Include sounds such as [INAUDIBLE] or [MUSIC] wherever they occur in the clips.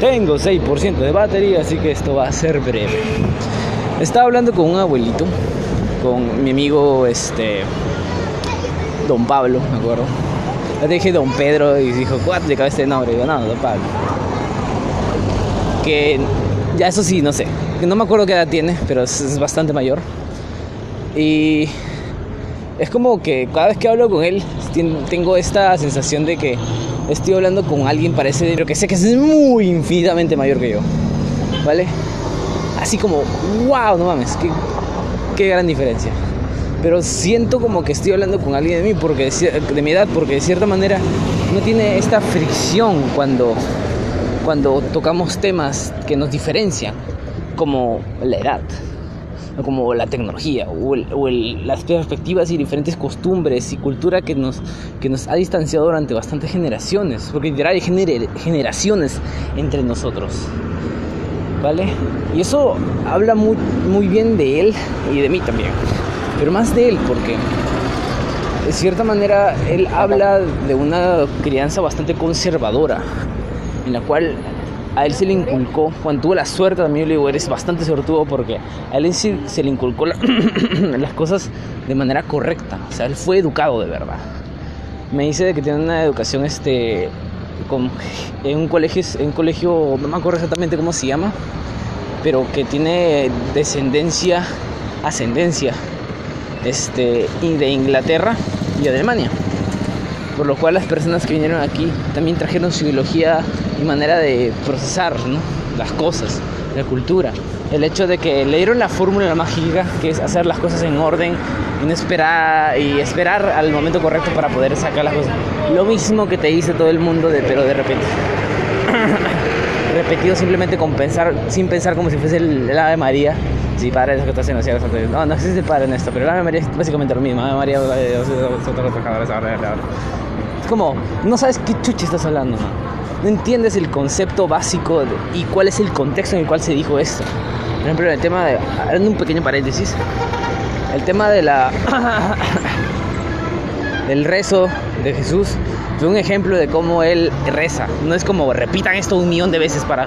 Tengo 6% de batería, así que esto va a ser breve. Estaba hablando con un abuelito, con mi amigo este Don Pablo, me acuerdo. Le dije Don Pedro y dijo, ¿cuál de cabeza de nombre? digo, no, Don Pablo. Que ya eso sí, no sé. No me acuerdo qué edad tiene, pero es bastante mayor. Y es como que cada vez que hablo con él tengo esta sensación de que estoy hablando con alguien parece pero que sé que es muy infinitamente mayor que yo vale así como wow no mames qué, qué gran diferencia pero siento como que estoy hablando con alguien de mí porque de mi edad porque de cierta manera no tiene esta fricción cuando cuando tocamos temas que nos diferencian como la edad como la tecnología o, las perspectivas y diferentes costumbres y cultura que nos, que nos ha distanciado durante bastantes generaciones, porque literal hay generaciones entre nosotros. ¿Vale? Y eso habla muy, muy bien de él y de mí también, pero más de él porque de cierta manera él habla de una crianza bastante conservadora, en la cual a él se le inculcó, cuando tuvo la suerte también le digo, eres bastante sortudo porque a él se le inculcó [COUGHS] las cosas de manera correcta, o sea, él fue educado de verdad. Me dice que tiene una educación este, en un colegio, en colegio, no me acuerdo exactamente cómo se llama, pero que tiene descendencia, ascendencia este, de Inglaterra y Alemania por lo cual las personas que vinieron aquí también trajeron su ideología y manera de procesar las cosas, la cultura. El hecho de que le dieron la fórmula mágica, que es hacer las cosas en orden y esperar, y esperar al momento correcto para poder sacar las cosas. Lo mismo que te dice todo el mundo, pero de repente. [COUGHS] Repetido simplemente sin pensar como si fuese el, ave María. Sí, padre, eso que está haciendo, no, no existe padre en esto, pero el ave María es básicamente lo mismo. María, eh, como, no sabes qué chucha estás hablando, ¿no? entiendes el concepto básico y cuál es el contexto en el cual se dijo esto. Por ejemplo, el tema de, hablando un pequeño paréntesis, el tema de la [COUGHS] del rezo de Jesús fue un ejemplo de cómo él reza. No es como repitan esto un millón de veces para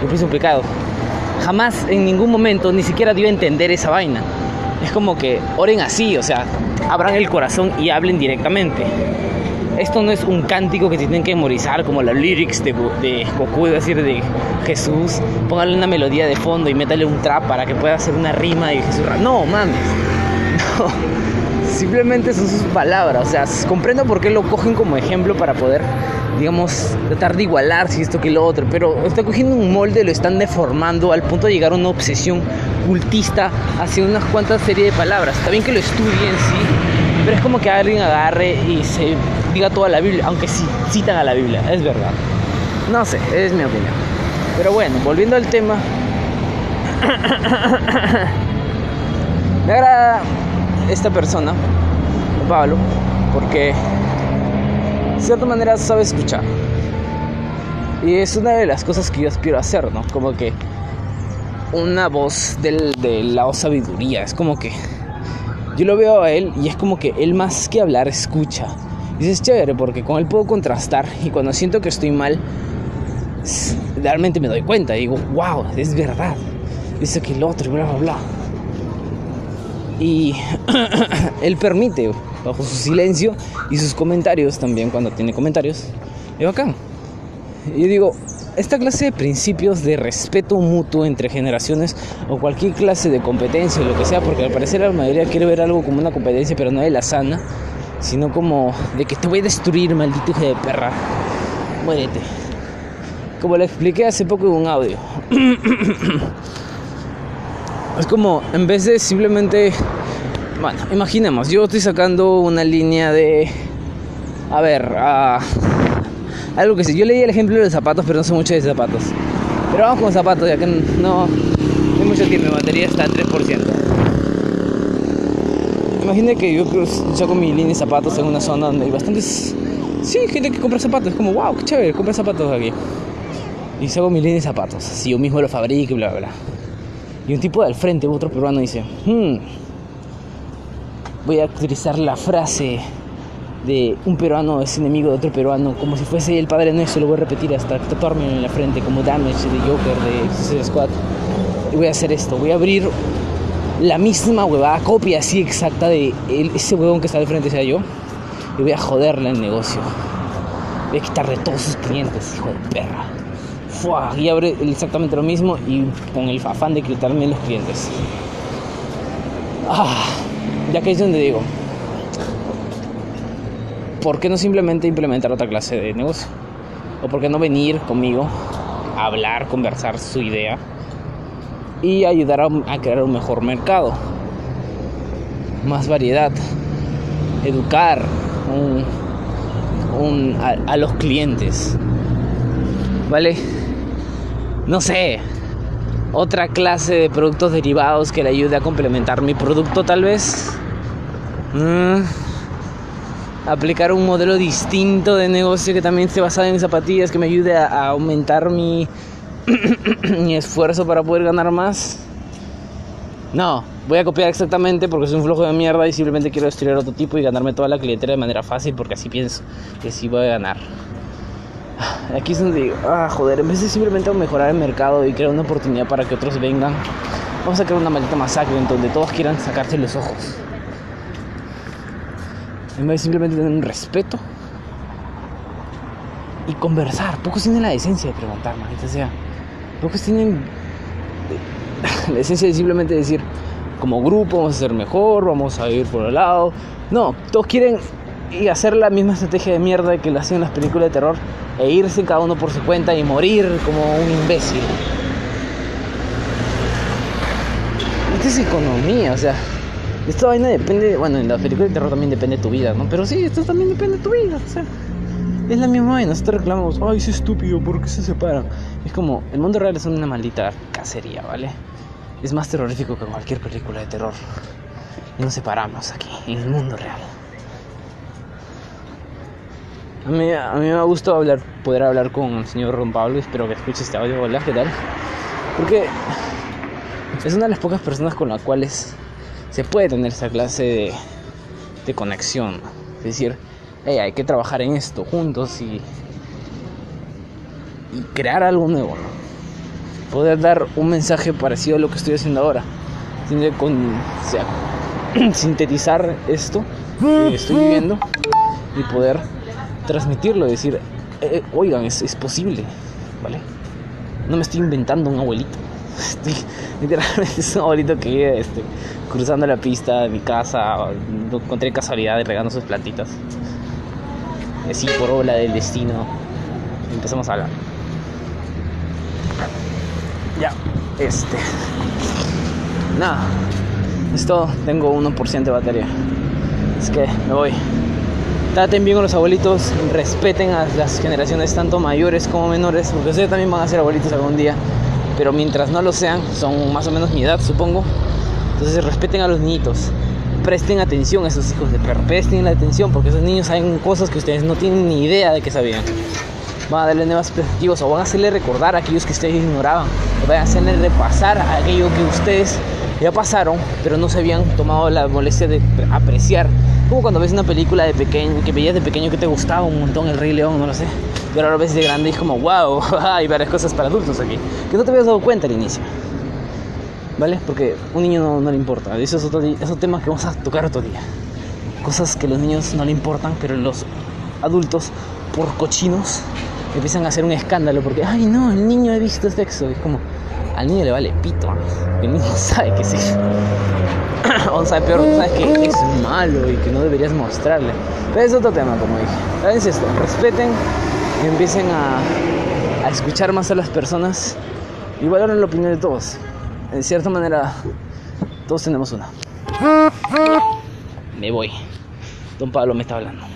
cumplir su pecado. Jamás en ningún momento ni siquiera dio a entender esa vaina. Es como que oren así, o sea, abran el corazón y hablen directamente. Esto no es un cántico que tienen que memorizar como las lyrics de, de Goku, es decir, de Jesús. Póngale una melodía de fondo y métale un trap para que pueda hacer una rima y Jesús. No, mames. No. Simplemente son sus palabras. O sea, comprendo por qué lo cogen como ejemplo para poder, digamos, tratar de igualar si esto que lo otro. Pero está cogiendo un molde, lo están deformando al punto de llegar a una obsesión cultista hacia unas cuantas series de palabras. Está bien que lo estudien, sí. Pero es como que alguien agarre y se diga toda la Biblia, aunque sí, citan a la Biblia, es verdad. No sé, es mi opinión. Pero bueno, volviendo al tema. [COUGHS] Me agrada esta persona, Pablo, porque de cierta manera sabe escuchar. Y es una de las cosas que yo aspiro a hacer, ¿no? Como que una voz del, de la sabiduría. Es como que yo lo veo a él y es como que él más que hablar escucha. Y es chévere porque con él puedo contrastar y cuando siento que estoy mal, realmente me doy cuenta. Y digo, wow, es verdad. Dice que el otro, bla, bla, bla. Y [CLEARS THROAT] él permite, bajo su silencio y sus comentarios también, cuando tiene comentarios, es bacán. Y yo digo, esta clase de principios de respeto mutuo entre generaciones o cualquier clase de competencia o lo que sea, porque al parecer la mayoría quiere ver algo como una competencia, pero no de la sana, sino como de que te voy a destruir, maldito hijo de perra. Muérete. Como le expliqué hace poco en un audio. [CLEARS THROAT] es como, en vez de simplemente... Bueno, imaginemos, yo estoy sacando una línea de... A ver, algo que sí. Yo leí el ejemplo de los zapatos, pero no sé mucho de zapatos. Pero vamos con zapatos, ya que no, no hay mucho tiempo, mi batería está a 3%. Imagina que yo saco mi línea de zapatos en una zona donde hay bastantes. Sí, gente que compra zapatos. Es como, wow, qué chévere, compra zapatos aquí. Y saco mi línea de zapatos. Si yo mismo lo fabrico y bla, bla. Y un tipo de al frente, otro peruano, dice: hmm, Voy a utilizar la frase de un peruano es enemigo de otro peruano, como si fuese el padre nuestro, lo voy a repetir hasta tatuarme en la frente, como Damage de Joker de Suicide Squad. Y voy a hacer esto, voy a abrir la misma huevada, copia así exacta de ese huevón que está al frente sea yo. Y voy a joderle el negocio. Voy a quitarle todos sus clientes, hijo de perra. Fua, y abre exactamente lo mismo y con el afán de quitarme los clientes. Ah, ya que es donde digo, ¿por qué no simplemente implementar otra clase de negocio? ¿O por qué no venir conmigo a hablar, conversar su idea y ayudar a, crear un mejor mercado? Más variedad, educar a, los clientes, ¿vale? No sé, otra clase de productos derivados que le ayude a complementar mi producto tal vez. Mm. Aplicar un modelo distinto de negocio que también esté basado en zapatillas, que me ayude a, aumentar mi, [CLEARS THROAT] mi esfuerzo para poder ganar más. No, voy a copiar exactamente porque soy un flojo de mierda y simplemente quiero destruir otro tipo y ganarme toda la clientela de manera fácil porque así pienso que sí voy a ganar. Aquí es donde digo, ah, joder, en vez de simplemente mejorar el mercado y crear una oportunidad para que otros vengan, vamos a crear una maldita masacre en donde todos quieran sacarse los ojos. En vez de simplemente tener un respeto y conversar. Pocos tienen la decencia de preguntar, manita sea. Pocos tienen [LAUGHS] la esencia de simplemente decir, como grupo vamos a ser mejor, vamos a ir por el lado. No, todos quieren y hacer la misma estrategia de mierda que lo hacían las películas de terror e irse cada uno por su cuenta y morir como un imbécil. Esto es economía, o sea, esta vaina depende, bueno, en la película de terror también depende de tu vida, ¿no? Pero sí, esto también depende de tu vida, o sea, es la misma vaina, nosotros reclamamos, ay, es estúpido, ¿por qué se separan? Es como, el mundo real es una maldita cacería, ¿vale? Es más terrorífico que cualquier película de terror. Y nos separamos aquí, en el mundo real. A mí, a mí me ha gustado hablar, poder hablar con el señor Ron Pablo. Espero que escuche este audio. Hola, ¿qué tal? Porque es una de las pocas personas con las cuales se puede tener esa clase de, de conexión. Es decir, hay que trabajar en esto juntos y, crear algo nuevo. Poder dar un mensaje parecido a lo que estoy haciendo ahora. Con, o sea, [CLEARS THROAT] sintetizar esto que estoy viviendo y poder transmitirlo, decir, eh, eh, oigan, es, es, posible, ¿vale? No me estoy inventando un abuelito. [LAUGHS] literalmente es un abuelito que este, cruzando la pista de mi casa, encontré casualidad regando sus plantitas. Así por obra del destino. Empezamos a hablar. Ya, este. Nada, esto tengo 1% de batería. Es que me voy traten bien con los abuelitos, respeten a las generaciones tanto mayores como menores, porque ustedes también van a ser abuelitos algún día, pero mientras no lo sean, son más o menos mi edad, supongo. Entonces respeten a los niñitos, presten atención a esos hijos de perro, presten la atención, porque esos niños saben cosas que ustedes no tienen ni idea de que sabían. Van a darle nuevas perspectivas o van a hacerle recordar a aquellos que ustedes ignoraban, van a hacerle repasar a aquello que ustedes ya pasaron, pero no se habían tomado la molestia de apreciar como cuando ves una película de pequeño, que veías de pequeño que te gustaba un montón, El Rey León, no lo sé. Y ahora lo ves de grande y es como, wow, [LAUGHS] hay varias cosas para adultos aquí. Que no te habías dado cuenta al inicio. ¿Vale? Porque un niño no, le importa. Eso es otro esos temas que vamos a tocar otro día. Cosas que a los niños no le importan, pero los adultos, por cochinos, empiezan a hacer un escándalo porque, ay no, el niño ha visto sexo. Es como, al niño le vale pito. El niño [LAUGHS] sabe que sí. [COUGHS] o sea, peor, sabes que es malo y que no deberías mostrarle. Pero es otro tema, como dije. ¿Saben esto? Respeten y empiecen a, a escuchar más a las personas y valoren la opinión de todos. En cierta manera, todos tenemos una. Me voy. Don Pablo me está hablando.